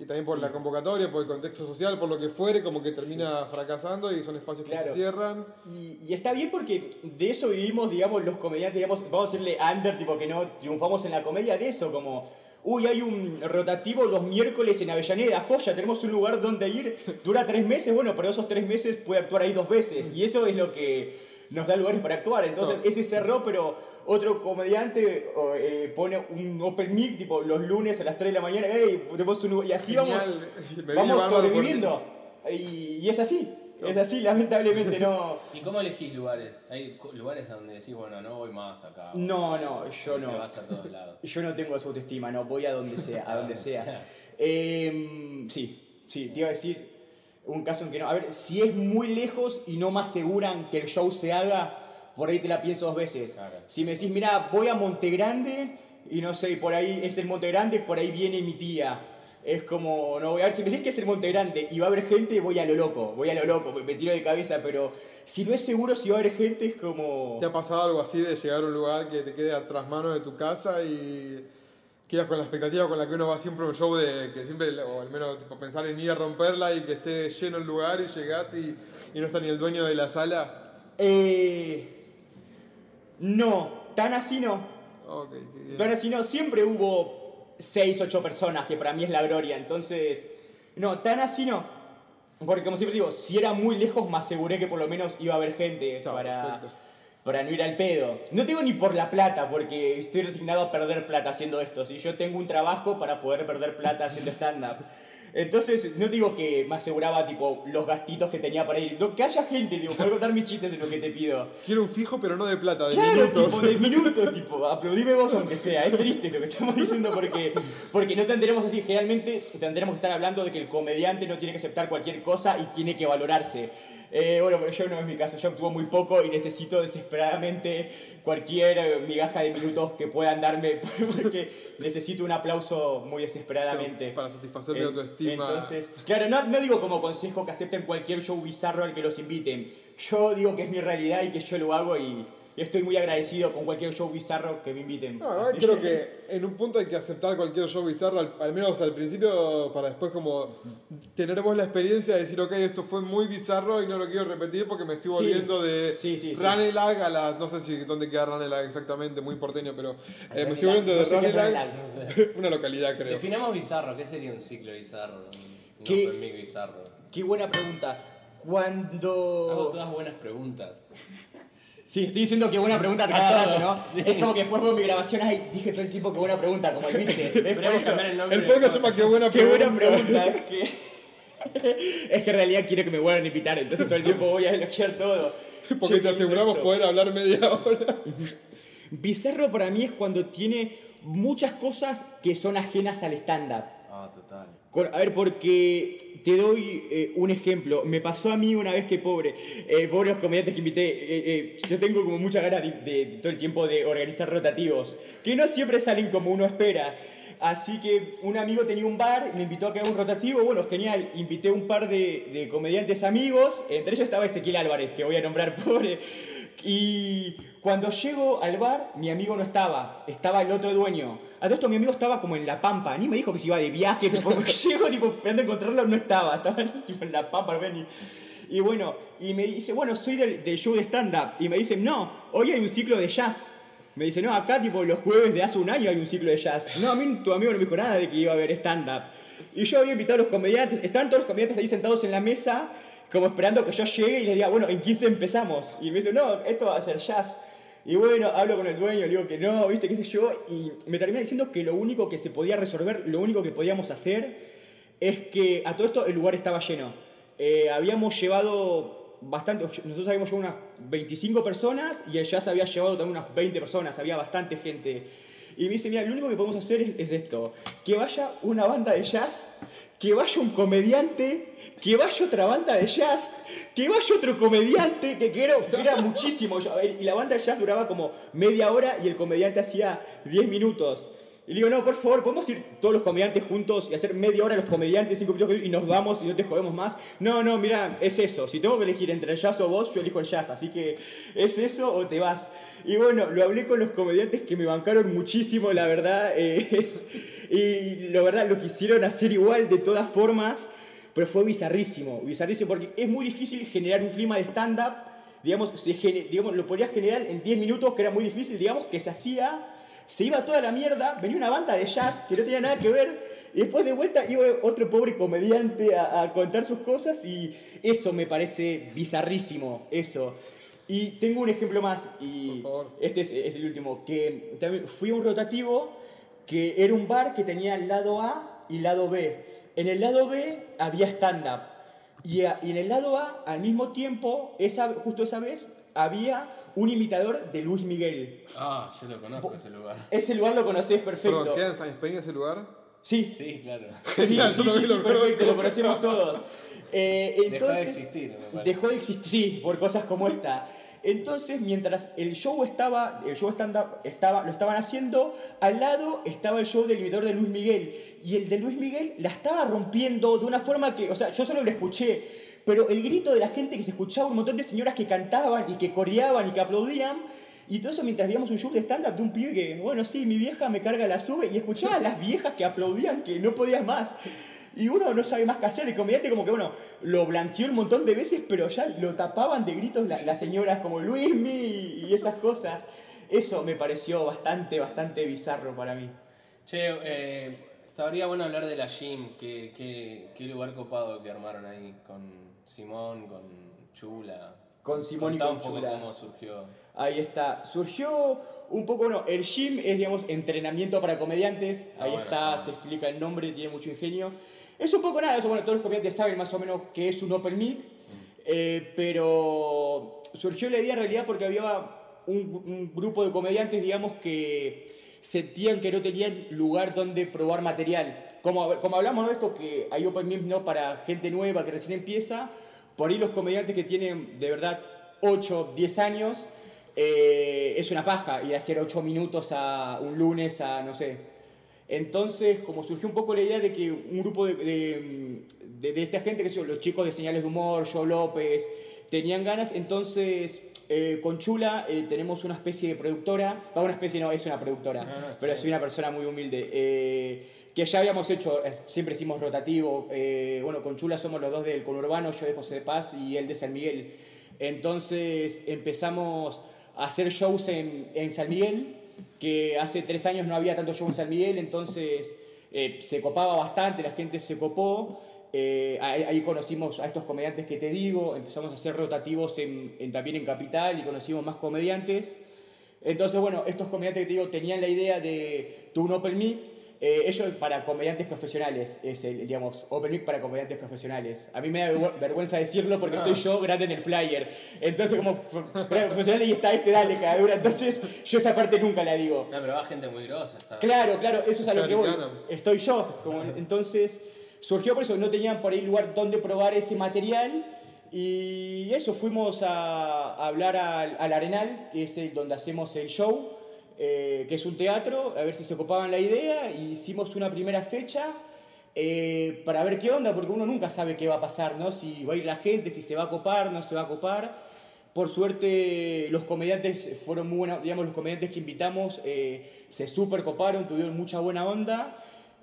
y también por la convocatoria, por el contexto social, por lo que fuere, como que termina fracasando y son espacios que se cierran. Y, y está bien porque de eso vivimos, digamos, los comediantes, digamos, vamos a decirle under, tipo que no triunfamos en la comedia, de eso, como, uy, hay un rotativo los miércoles en Avellaneda, joya, tenemos un lugar donde ir, dura tres meses, bueno, pero esos tres meses puede actuar ahí dos veces, y eso es lo que nos da lugares para actuar, entonces No. ese cerró, pero otro comediante eh, pone un open mic, tipo, los lunes a las 3 de la mañana, hey, tenemos un lugar", y así vamos Genial. Vamos porque- sobreviviendo. Y, y es así, es así, lamentablemente no. [LAUGHS] ¿Y cómo elegís lugares? Hay lugares donde decís, bueno, no voy más acá. No, no, yo Te no. vas a todos lados. [LAUGHS] Yo no tengo esa autoestima, no, voy a donde sea, a [LAUGHS] donde sea. sea. Em, sí, sí, te iba a decir un caso en que no. A ver, si es muy lejos y no me aseguran que el show se haga, por ahí te la pienso dos veces. Claro. Si me decís, mira, voy a Monte Grande y no sé, por ahí es el Monte Grande, por ahí viene mi tía. Es como, no voy a ver, si me decís que es el Monte Grande y va a haber gente, voy a lo loco, voy a lo loco, me tiro de cabeza, pero si no es seguro si va a haber gente, es como... ¿Te ha pasado algo así de llegar a un lugar que te quede atrás mano de tu casa y quedas con la expectativa con la que uno va siempre a un show de que siempre, o al menos tipo, pensar en ir a romperla y que esté lleno el lugar y llegás y, y no está ni el dueño de la sala? Eh, no, tan así no. Ok, qué bien. Tan así no, siempre hubo 6, 8 personas, que para mí es la gloria, entonces... No, tan así no. Porque como siempre digo, si era muy lejos me aseguré que por lo menos iba a haber gente para, perfecto. Para no ir al pedo. No tengo ni por la plata, porque estoy resignado a perder plata haciendo esto. Si yo tengo un trabajo para poder perder plata haciendo stand-up. Entonces, no digo que me aseguraba tipo los gastitos que tenía para ir. No, que haya gente, digo, poder contar mis chistes es lo que te pido. Quiero un fijo, pero no de plata, de Claro, minutos. tipo de [LAUGHS] minutos, tipo, aplaudime vos aunque sea, es triste lo que estamos diciendo porque, porque no tendremos así, generalmente tendremos que estar hablando de que el comediante no tiene que aceptar cualquier cosa y tiene que valorarse. Eh, bueno, pero yo no es mi caso, yo actúo muy poco y necesito desesperadamente cualquier migaja de minutos que puedan darme [LAUGHS] porque necesito un aplauso muy desesperadamente. Para satisfacer mi En- autoestima. Entonces, claro, no, no digo como consejo que acepten cualquier show bizarro al que los inviten. Yo digo que es mi realidad y que yo lo hago y estoy muy agradecido con cualquier show bizarro que me inviten. No, Así creo que en un punto hay que aceptar cualquier show bizarro, al, al menos al principio, para después como tener vos la experiencia de decir, ok, esto fue muy bizarro y no lo quiero repetir porque me estoy Sí. volviendo de Sí, sí, sí. Ranelag a la, no sé si dónde queda Ranelag exactamente, muy porteño, pero eh, me estoy volviendo de no sé [LAUGHS] una localidad creo. Definamos bizarro, ¿qué sería un ciclo bizarro? Un ¿Qué? bizarro. Qué buena pregunta. Cuando... Hago todas buenas preguntas. Sí, estoy diciendo qué buena pregunta cada rato, ¿no? Sí. Es como que después veo mi grabación, ay, dije todo el tiempo qué buena pregunta, como el viste. el nombre El podcast se llama Qué buena [LAUGHS] Qué pregunta. buena pregunta, es que... [LAUGHS] es que en realidad quiero que me vuelvan a invitar, entonces todo el tiempo voy a elogiar todo. Porque te qué aseguramos poder hablar media hora. Bizarro para mí es cuando tiene muchas cosas que son ajenas al stand-up. Ah, total. A ver, porque te doy eh, un ejemplo. Me pasó a mí una vez que pobre, eh, pobres comediantes que invité, eh, eh, yo tengo como muchas ganas de todo el tiempo de organizar rotativos, que no siempre salen como uno espera. Así que un amigo tenía un bar, me invitó a que haga un rotativo, bueno, genial, invité un par de, de comediantes amigos, entre ellos estaba Ezequiel Álvarez, que voy a nombrar [LAUGHS] pobre, y cuando llego al bar, mi amigo no estaba, estaba el otro dueño. A todo esto mi amigo estaba como en La Pampa, ni me dijo que se iba de viaje, [LAUGHS] tipo, llego tipo, esperando encontrarlo, no estaba, estaba tipo en La Pampa, no y, bueno, y me dice, bueno, soy del, del show de stand-up, y me dice, no, hoy hay un ciclo de jazz. Me dice, no, acá tipo los jueves de hace un año hay un ciclo de jazz. No, a mí tu amigo no me dijo nada de que iba a haber stand-up. Y yo había invitado a los comediantes, estaban todos los comediantes ahí sentados en la mesa, como esperando que yo llegue y les diga, bueno, en 15 empezamos. Y me dice, no, esto va a ser jazz. Y bueno, hablo con el dueño, le digo que no, viste, qué sé yo, y me termina diciendo que lo único que se podía resolver, lo único que podíamos hacer, es que a todo esto el lugar estaba lleno. Eh, habíamos llevado bastante, nosotros habíamos llevado unas 25 personas y el jazz había llevado también unas 20 personas, había bastante gente. Y me dice, mira, lo único que podemos hacer es, es esto, que vaya una banda de jazz, que vaya un comediante, que vaya otra banda de jazz, que vaya otro comediante, que, que era, era muchísimo. Y la banda de jazz duraba como media hora y el comediante hacía 10 minutos. Y digo, no, por favor, ¿podemos ir todos los comediantes juntos y hacer media hora los comediantes, cinco minutos y nos vamos y no te jodemos más? No, no, mira, es eso. Si tengo que elegir entre el jazz o vos, yo elijo el jazz. Así que, ¿es eso o te vas? Y bueno, lo hablé con los comediantes que me bancaron muchísimo, la verdad. eh, [LAUGHS] y la verdad, lo quisieron hacer igual de todas formas. Pero fue bizarrísimo, bizarrísimo, porque es muy difícil generar un clima de stand-up. Digamos, digamos, lo podías generar en 10 minutos, que era muy difícil, digamos, que se hacía se iba toda la mierda, venía una banda de jazz que no tenía nada que ver, y después de vuelta iba otro pobre comediante a, a contar sus cosas, y eso me parece bizarrísimo, eso. Y tengo un ejemplo más, y este es, es el último, que también fui a un rotativo que era un bar que tenía lado A y lado B. En el lado B había stand-up. Y, y en el lado A, al mismo tiempo, esa, justo esa vez, había un imitador de Luis Miguel. Ah, yo lo conozco ese lugar. Ese lugar lo conocés perfecto. Perdón, ¿queda en San Peña ese lugar? Sí, Sí, claro. sí, sí, sí, lo sí, lo perfecto, lo conocemos todos. Eh, Dejó de entonces, existir, me. Dejó de existir, sí, por cosas como esta. Entonces, mientras el show estaba, el show stand estaba, lo estaban haciendo, al lado estaba el show del imitador de Luis Miguel. Y el de Luis Miguel la estaba rompiendo de una forma que, o sea, yo solo lo escuché, pero el grito de la gente que se escuchaba, un montón de señoras que cantaban y que coreaban y que aplaudían, y todo eso mientras veíamos un show de stand-up de un pibe que, bueno, sí, mi vieja me carga la sube, y escuchaba a las viejas que aplaudían que no podías más. Y uno no sabe más qué hacer. El comediante como que, bueno, lo blanqueó un montón de veces, pero ya lo tapaban de gritos las señoras como Luismi y esas cosas. Eso me pareció bastante, bastante bizarro para mí. Che, eh, estaría bueno hablar de la gym. Qué, qué, qué lugar copado que armaron ahí con Simón, con Chula. Con Simón y con un poco Chula. cómo surgió. Ahí está. Surgió un poco, bueno, el gym es, digamos, entrenamiento para comediantes. Ah, Ahí bueno, está, se explica el nombre, tiene mucho ingenio. Es un poco nada, eso, bueno, todos los comediantes saben más o menos que es un open mic, eh, pero surgió la idea en realidad porque había un, un grupo de comediantes, digamos, que sentían que no tenían lugar donde probar material. Como, como hablamos ¿no? de esto, que hay open mic ¿no? para gente nueva que recién empieza, por ahí los comediantes que tienen de verdad 8, 10 años, eh, es una paja ir a hacer 8 minutos a un lunes a, no sé. Entonces, como surgió un poco la idea de que un grupo de, de, de- de esta gente, que son los chicos de señales de humor, Joe López, tenían ganas, entonces eh, con Chula eh, tenemos una especie de productora, va una especie no, es una productora, Ah, pero soy una persona muy humilde, eh, que ya habíamos hecho, siempre hicimos rotativo, eh, bueno, con Chula somos los dos del conurbano, yo de José de Paz y él de San Miguel, entonces empezamos a hacer shows en, en San Miguel, que hace tres años no había tanto show en San Miguel, entonces eh, se copaba bastante, la gente se copó. eh, ahí, conocimos a estos comediantes que te digo, empezamos a hacer rotativos en, en- también en Capital y conocimos más comediantes. Entonces, bueno, estos comediantes que te digo tenían la idea de tu un Open Mic, eh, ellos para comediantes profesionales, es el, digamos, Open Mic para comediantes profesionales. A mí me da vergü- vergüenza decirlo porque Ah. estoy yo grande en el flyer. Entonces, como pro- profesional y está este, dale, cada dura. Entonces, yo esa parte nunca la digo. No, pero va gente muy grosa. Está. Claro, claro, eso es a lo que voy. Estoy yo. Como, entonces, surgió por eso, no tenían por ahí lugar donde probar ese material. Y eso, fuimos a, a hablar al, al Arenal, que es el donde hacemos el show, eh, que es un teatro, a ver si se copaban la idea. Y hicimos una primera fecha eh, para ver qué onda, porque uno nunca sabe qué va a pasar, ¿no? Si va a ir la gente, si se va a copar, no se va a copar. Por suerte, los comediantes fueron muy buenos, digamos, los comediantes que invitamos eh, se super coparon, tuvieron mucha buena onda.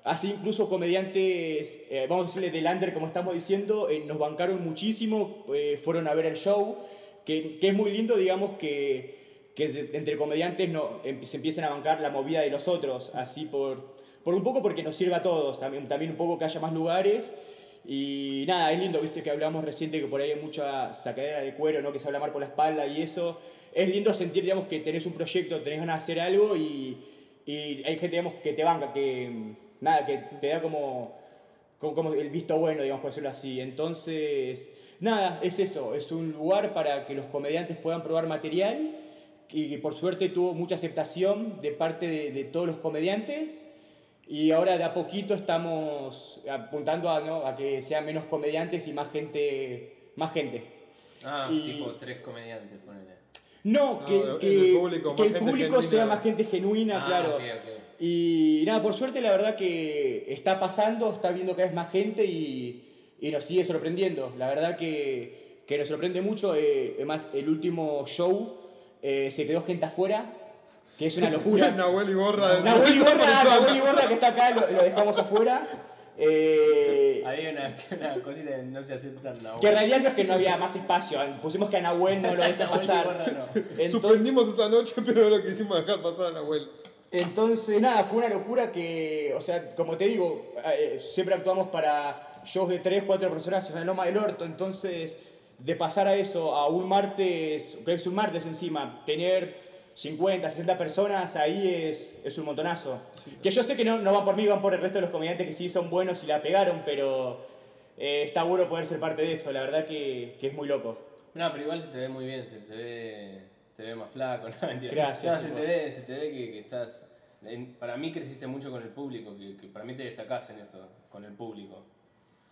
Así incluso comediantes, vamos a decirle del under, como estamos diciendo, eh, nos bancaron muchísimo, fueron a ver el show, que, que es muy lindo, digamos, que, que entre comediantes no, em- se empiecen a bancar la movida de los otros, así por, por un poco porque nos sirve a todos, también, también un poco que haya más lugares. Y nada, es lindo, viste que hablamos reciente que por ahí hay mucha sacadera de cuero, ¿no? Que se habla mal por la espalda y eso. Es lindo sentir, digamos, que tenés un proyecto, tenés ganas de hacer algo y, y hay gente, digamos, que te banca, que nada, que te da como, como, como el visto bueno, digamos, por decirlo así. Entonces, nada, es eso, es un lugar para que los comediantes puedan probar material y que por suerte tuvo mucha aceptación de parte de, de todos los comediantes. Y ahora de a poquito estamos apuntando a, ¿no? a que sean menos comediantes y más gente. Más gente. Ah, Y- tipo tres comediantes, ponele. No, No, que, en que- el público, que más el público sea más gente genuina, Ah, claro. ok, ok. Y nada, por suerte la verdad que está pasando, está viendo cada vez más gente y, y nos sigue sorprendiendo. La verdad que, que nos sorprende mucho. eh, además, el último show eh, se quedó gente afuera, que es una [LAUGHS] locura. Nahuel Iborra de Nahuel Iborra, Persona. Nahuel Iborra que está acá, lo, lo dejamos afuera. Eh, Había una, [LAUGHS] una cosita de no se aceptan la que en realidad no es que no había más espacio, pusimos que a Nahuel no lo deja pasar. Entonces, Suspendimos esa noche, pero no lo quisimos dejar pasar a Nahuel. entonces, nada, fue una locura que, o sea, como te digo, eh, siempre actuamos para shows de 3, 4 personas en la Loma del Orto, entonces, de pasar a eso, a un martes, que es un martes encima, tener 50, 60 personas, ahí es, es un montonazo. Que yo sé que no, no van por mí, van por el resto de los comediantes que sí son buenos y la pegaron, pero eh, está bueno poder ser parte de eso, la verdad que, que es muy loco. No, pero igual se te ve muy bien, se te ve, se te ve más flaco, [LAUGHS] no mentira. Gracias, No, se te ve, se te ve que, que estás. en- para mí creciste mucho con el público, que, que para mí te destacás en eso, con el público.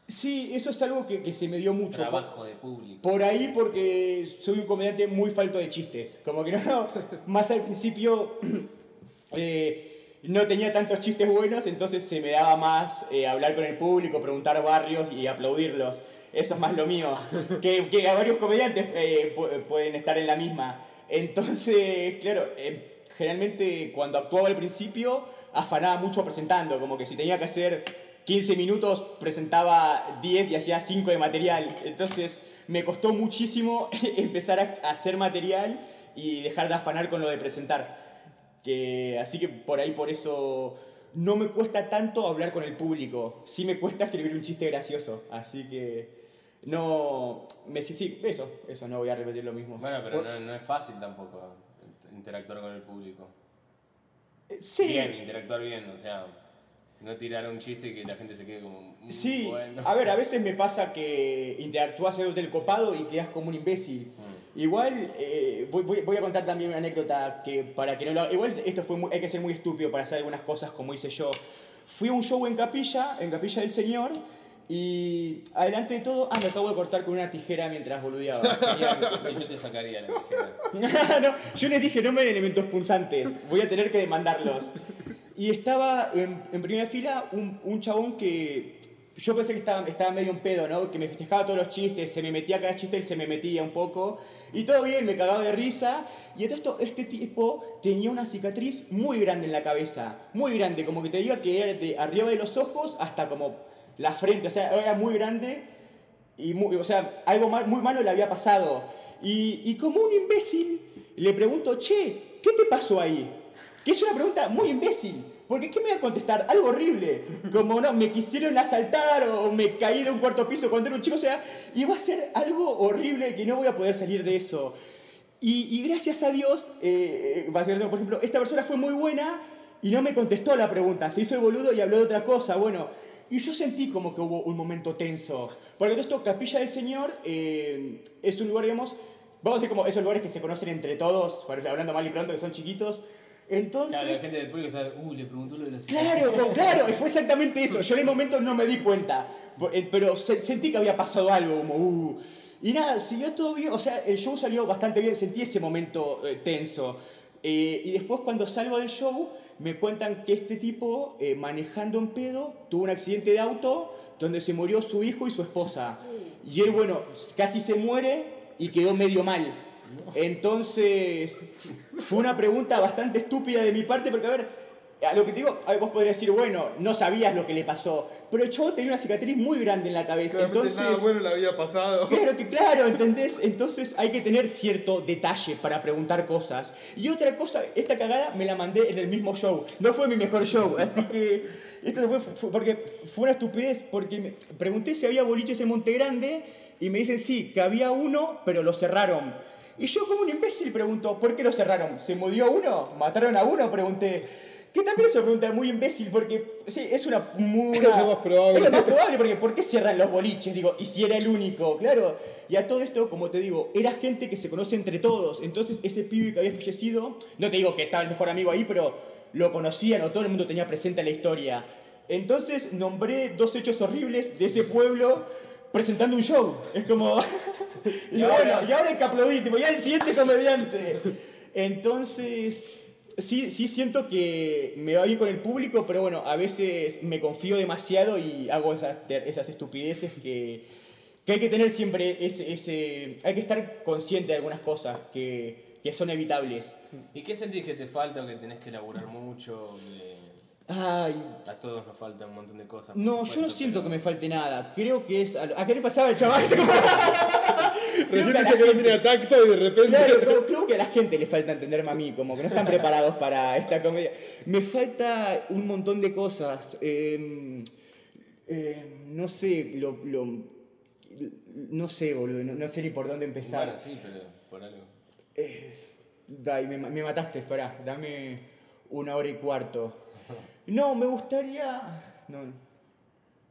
Sí, eso es algo que, que se me dio mucho. Trabajo de público. Por ahí porque soy un comediante muy falto de chistes. Como que no, más al principio [CLEARS THROAT] eh, no tenía tantos chistes buenos, entonces se me daba más eh, hablar con el público, preguntar barrios y aplaudirlos. Eso es más lo mío. Que, que a varios comediantes eh, pu- pueden estar en la misma. Entonces, claro, eh, generalmente cuando actuaba al principio afanaba mucho presentando, como que si tenía que hacer 15 minutos presentaba 10 y hacía 5 de material. Entonces me costó muchísimo [LAUGHS] empezar a hacer material y dejar de afanar con lo de presentar. Que, así que por ahí, por eso, no me cuesta tanto hablar con el público. Sí me cuesta escribir un chiste gracioso. Así que, no. Me, sí, sí, eso, eso, no voy a repetir lo mismo. Bueno, pero no, no es fácil tampoco interactuar con el público. Eh, sí. Bien, interactuar bien, o sea, no tirar un chiste y que la gente se quede como. "Mm, Sí, bueno". a ver, a veces me pasa que interactúas en el copado y quedas como un imbécil. Mm. Igual, eh, voy, voy- voy a contar también una anécdota que para que no lo Igual esto fue muy- hay que ser muy estúpido para hacer algunas cosas como hice yo. Fui a un show en Capilla, en Capilla del Señor, y adelante de todo, ah, me acabo de cortar con una tijera mientras boludeaba. [LAUGHS] Yo te sacaría la tijera. [LAUGHS] no, yo les dije, no me den elementos punzantes, voy a tener que demandarlos. Y estaba en, en primera fila un, un chabón que yo pensé que estaba, estaba medio en pedo, ¿no? Que me festejaba todos los chistes, se me metía cada chiste, él se me metía un poco. Y todo bien, me cagaba de risa. Y entonces esto, este tipo tenía una cicatriz muy grande en la cabeza, muy grande, como que te diga que era de arriba de los ojos hasta como la frente, o sea, era muy grande. Y muy- o sea, algo mal- muy malo le había pasado. Y, y como un imbécil, le pregunto, che, ¿qué te pasó ahí? Que es una pregunta muy imbécil. Porque ¿qué me va a contestar? Algo horrible. Como no, me quisieron asaltar o me caí de un cuarto piso era un chico. O sea, iba a ser algo horrible que no voy a poder salir de eso. Y, y gracias a Dios, eh, va por ejemplo, esta persona fue muy buena y no me contestó la pregunta. Se hizo el boludo y habló de otra cosa. Bueno, y yo sentí como que hubo un momento tenso. Porque todo esto, Capilla del Señor, eh, es un lugar, digamos, vamos a decir como esos lugares que se conocen entre todos, hablando mal y pronto, que son chiquitos. Entonces... Claro, la gente del público está. Uh, le preguntó lo de la Claro, no, claro, fue [LAUGHS] exactamente eso. Yo en el momento no me di cuenta, eh, pero se- sentí que había pasado algo, como, uh. Y nada, siguió todo bien, o sea, el show salió bastante bien, sentí ese momento eh, tenso. Eh, y después cuando salgo del show, me cuentan que este tipo, eh, manejando en pedo, tuvo un accidente de auto donde se murió su hijo y su esposa. Y él, bueno, casi se muere y quedó medio mal. Entonces, fue una pregunta bastante estúpida de mi parte, porque a ver, a lo que te digo, a ver, vos podrías decir, bueno, no sabías lo que le pasó, pero el chavo tenía una cicatriz muy grande en la cabeza. Claramente Entonces, nada bueno le había pasado. Claro que claro, ¿entendés? Entonces hay que tener cierto detalle para preguntar cosas. Y otra cosa, esta cagada me la mandé en el mismo show. No fue mi mejor show, así que esto fue, fue- porque fue una estupidez porque me pregunté si había boliches en Monte Grande y me dicen sí, que había uno, pero lo cerraron. Y yo como un imbécil pregunto, ¿por qué lo cerraron? ¿Se murió uno? ¿Mataron a uno? Pregunté. Que también es una pregunta muy imbécil porque sí, es una... muy- [LAUGHS] Es lo más probable. Es lo más probable porque ¿por qué cierran los boliches? Digo, y si era el único, claro. Y a todo esto, como te digo, era gente que se conoce entre todos. Entonces, ese pibe que había fallecido, no te digo que estaba el mejor amigo ahí, pero lo conocían o todo el mundo tenía presente la historia. Entonces, nombré dos hechos horribles de ese pueblo presentando un show. Es como. [LAUGHS] y Y ahora- bueno, y ahora hay que aplaudir, tipo, ya el siguiente comediante. Entonces. Sí, sí siento que me va bien con el público, pero bueno, a veces me confío demasiado y hago esas, esas estupideces que, que hay que tener siempre ese, ese... Hay que estar consciente de algunas cosas que, que son evitables. ¿Y qué sentís que te falta o que tenés que elaborar mucho? Que Ay, a todos nos falta un montón de cosas. no, yo no siento pero- que me falte nada. Creo que es... ¿A a qué le pasaba al chaval? [LAUGHS] Recién dice que no tenía tacto y de repente. Claro, creo, creo que a la gente le falta entenderme a mí, como que no están preparados para esta comedia. Me falta un montón de cosas. eh, eh, no sé, lo, lo- no sé, boludo, no, no sé ni por dónde empezar. Bueno, sí, pero por algo. Eh, dai, me, me mataste, esperá, dame una hora y cuarto. No, me gustaría... No,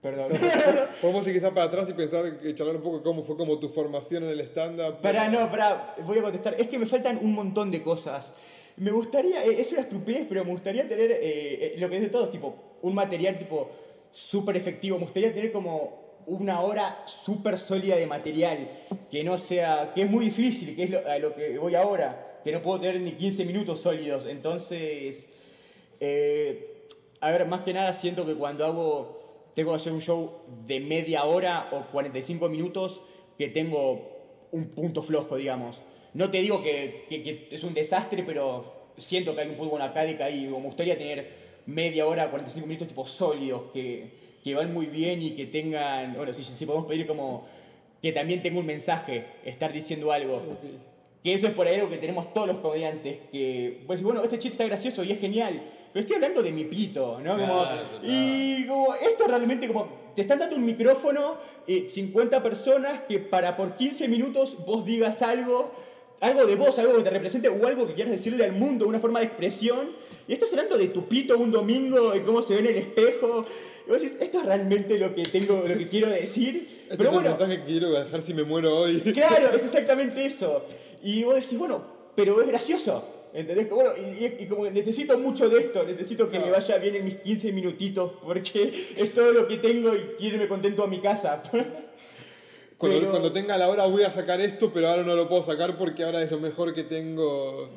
perdón. [LAUGHS] Podemos ir quizás para atrás y pensar, que charlar un poco de cómo fue como tu formación en el stand-up. Pará, no, pará, voy a contestar. Es que me faltan un montón de cosas. Me gustaría, eh, es una estupidez, pero me gustaría tener eh, eh, lo que es de todos, tipo, un material tipo súper efectivo. Me gustaría tener como una hora súper sólida de material, que no sea, que es muy difícil, que es lo, a lo que voy ahora, que no puedo tener ni 15 minutos sólidos. Entonces, eh, a ver, más que nada siento que cuando hago, tengo que hacer un show de media hora o 45 minutos, que tengo un punto flojo, digamos. No te digo que, que- que es un desastre, pero siento que hay un punto bueno acá de ahí, me gustaría tener media hora, 45 minutos tipo sólidos, que, que van muy bien y que tengan, bueno, si, si podemos pedir como que también tenga un mensaje, estar diciendo algo. Que eso es por ahí algo que tenemos todos los comediantes, que, pues bueno, este chiste está gracioso y es genial, pero estoy hablando de mi pito, ¿no? Como- Claro, y como, esto realmente como, te están dando un micrófono, eh, 50 personas, que para por 15 minutos vos digas algo, algo de vos, algo que te represente o algo que quieras decirle al mundo, una forma de expresión, y estás hablando de tu pito un domingo, de cómo se ve en el espejo, y vos decís, esto es realmente lo que tengo, lo que quiero decir, [LAUGHS] Este pero es bueno, el mensaje que quiero dejar si me muero hoy. Claro, es [LAUGHS] exactamente eso. Y vos decís, bueno, pero es gracioso. ¿Entendés? Bueno, y, como necesito mucho de esto, necesito que me vaya bien en mis 15 minutitos, porque [LAUGHS] es todo lo que tengo y quiero irme contento a mi casa. [LAUGHS] Cuando, Pero- cuando tenga la hora voy a sacar esto, pero ahora no lo puedo sacar porque ahora es lo mejor que tengo.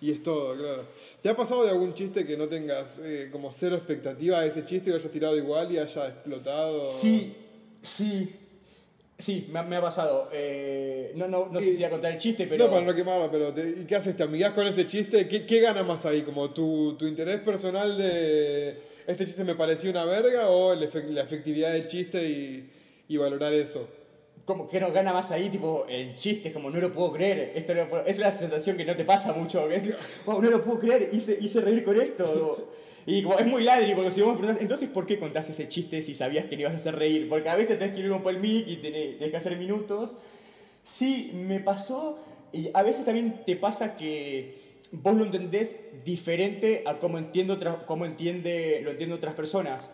Y es todo, claro. ¿Te ha pasado de algún chiste que no tengas eh, como cero expectativa de ese chiste y lo hayas tirado igual y haya explotado? Sí, sí. Sí, me, ha- me ha pasado. Eh, no, no, no sé si voy a contar el chiste, pero... No, para no quemarlo, pero te- ¿y qué haces? ¿Te amigás con este chiste? ¿Qué, qué gana más ahí? ¿Como tu, tu interés personal de este chiste me pareció una verga o el efe- la efectividad del chiste y, y valorar eso? como que nos gana más ahí, tipo, el chiste, como, no lo puedo creer, esto no lo puedo- es una sensación que no te pasa mucho, que es, wow, [LAUGHS] no lo puedo creer, hice, hice reír con esto, y como, es muy ladri, porque si vos me entonces, ¿por qué contás ese chiste si sabías que le ibas a hacer reír? Porque a veces tenés que ir un el mic y tenés, tenés que hacer minutos, sí, me pasó, y a veces también te pasa que vos lo entendés diferente a cómo, entiendo cómo entiende, lo entienden otras personas.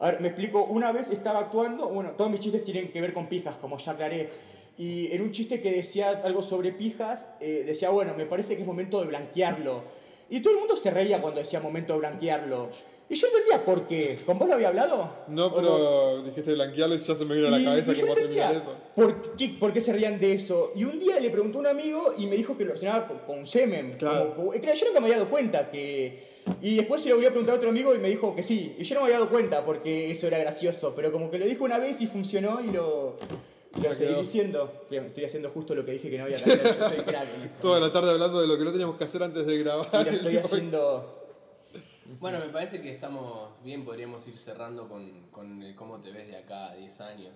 A ver, me explico, una vez estaba actuando, bueno, todos mis chistes tienen que ver con pijas, como ya aclaré, y en un chiste que decía algo sobre pijas, eh, decía, bueno, me parece que es momento de blanquearlo. Y todo el mundo se reía cuando decía momento de blanquearlo. Y yo entendía por qué. ¿Con vos lo había hablado? No, ¿O pero dijiste blanquearlo y ya se me vino a la y- cabeza y cómo terminar entendía eso. ¿por qué, ¿Por qué se rían de eso? Y un día le preguntó a un amigo y me dijo que lo relacionaba con, con semen. Claro. Como- yo nunca me había dado cuenta que... Y después se lo volví a preguntar a otro amigo y me dijo que sí. Y yo no me había dado cuenta porque eso era gracioso. Pero como que lo dijo una vez y funcionó y lo... Lo seguí quedó. diciendo. Estoy haciendo justo lo que dije que no había que [LAUGHS] hacer. Yo soy crack. Toda la tarde hablando de lo que no teníamos que hacer antes de grabar. Y lo estoy [LAUGHS] haciendo... Bueno, me parece que estamos bien, podríamos ir cerrando con, con el cómo te ves de acá a 10 años.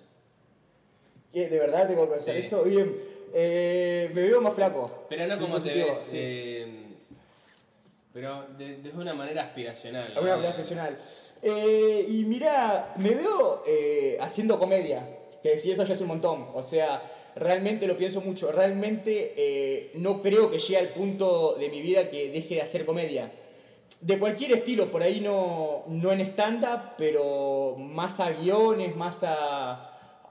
¿Qué? ¿De verdad tengo que contar Sí. eso? Bien. Eh, me veo más flaco. Pero no Sí, como te positivo, ves, sí. eh, pero de, desde una manera aspiracional. A ¿no? una profesional. Eh, y mira, me veo eh, haciendo comedia, que si eso ya es un montón. O sea, realmente lo pienso mucho. Realmente eh, no creo que llegue al punto de mi vida que deje de hacer comedia. De cualquier estilo, por ahí no, no en stand-up, pero más a guiones, más a,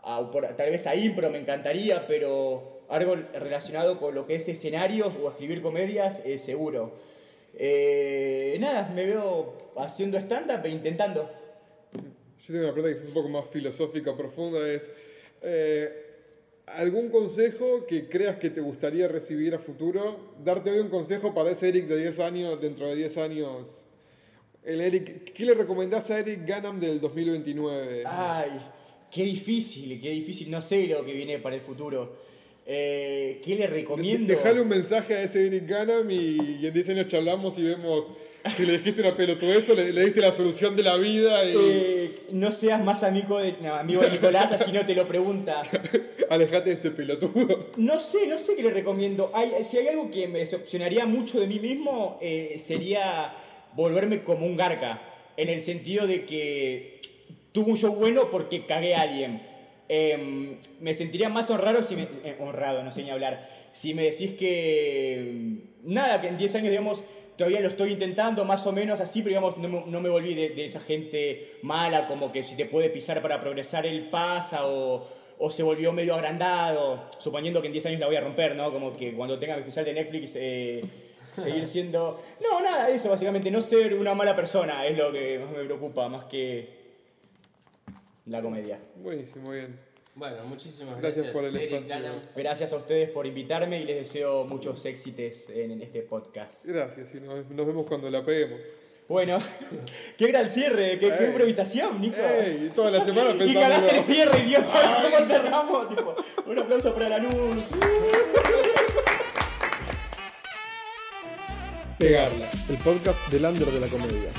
a- tal vez a impro me encantaría, pero algo relacionado con lo que es escenarios o escribir comedias, eh, seguro. Eh, nada, me veo haciendo stand-up e intentando. Yo tengo una pregunta que es un poco más filosófica, profunda, es eh, ¿algún consejo que creas que te gustaría recibir a futuro? Darte hoy un consejo para ese Eric de 10 años, dentro de 10 años. El Eric, ¿Qué le recomendás a Eric Ganam del 2029? Ay, qué difícil, qué difícil. No sé lo que viene para el futuro. Eh, ¿Qué le recomiendo? Dejale un mensaje a ese Eric Ganam y, y en 10 años charlamos y vemos si le dijiste una pelotudez o le, le diste la solución de la vida y Eh, no seas más amigo de, no, amigo de Nicolás, así no te lo pregunta. [LAUGHS] alejate de este pelotudo. No sé, no sé qué le recomiendo. Hay, si hay algo que me decepcionaría mucho de mí mismo, eh, sería volverme como un garca. En el sentido de que tuve un show bueno porque cagué a alguien. Em, me sentiría más honrado si me... eh, honrado, no sé ni hablar. Si me decís que... Nada, que en 10 años, digamos, todavía lo estoy intentando, más o menos así, pero digamos, no me, no me volví de, de esa gente mala, como que si te puede pisar para progresar, él pasa, o, o se volvió medio agrandado, suponiendo que en 10 años la voy a romper, ¿no? Como que cuando tenga mi especial de Netflix, eh, seguir [LAUGHS] siendo... No, nada, eso básicamente, no ser una mala persona es lo que más me preocupa, más que la comedia. Buenísimo, bien. Bueno, muchísimas Gracias gracias, por el Eric espacio. Gracias a ustedes por invitarme y les deseo muchos éxitos en, en este podcast. Gracias, y nos, nos vemos cuando la peguemos. Bueno, [LAUGHS] qué gran cierre, qué, improvisación, Nico. ¡Ey! Y toda la [LAUGHS] semana y pensando. cagaste el cierre, idiota. ¿Cómo [LAUGHS] cerramos? Tipo, un aplauso para la luz. Pegarla, el podcast del under de la comedia.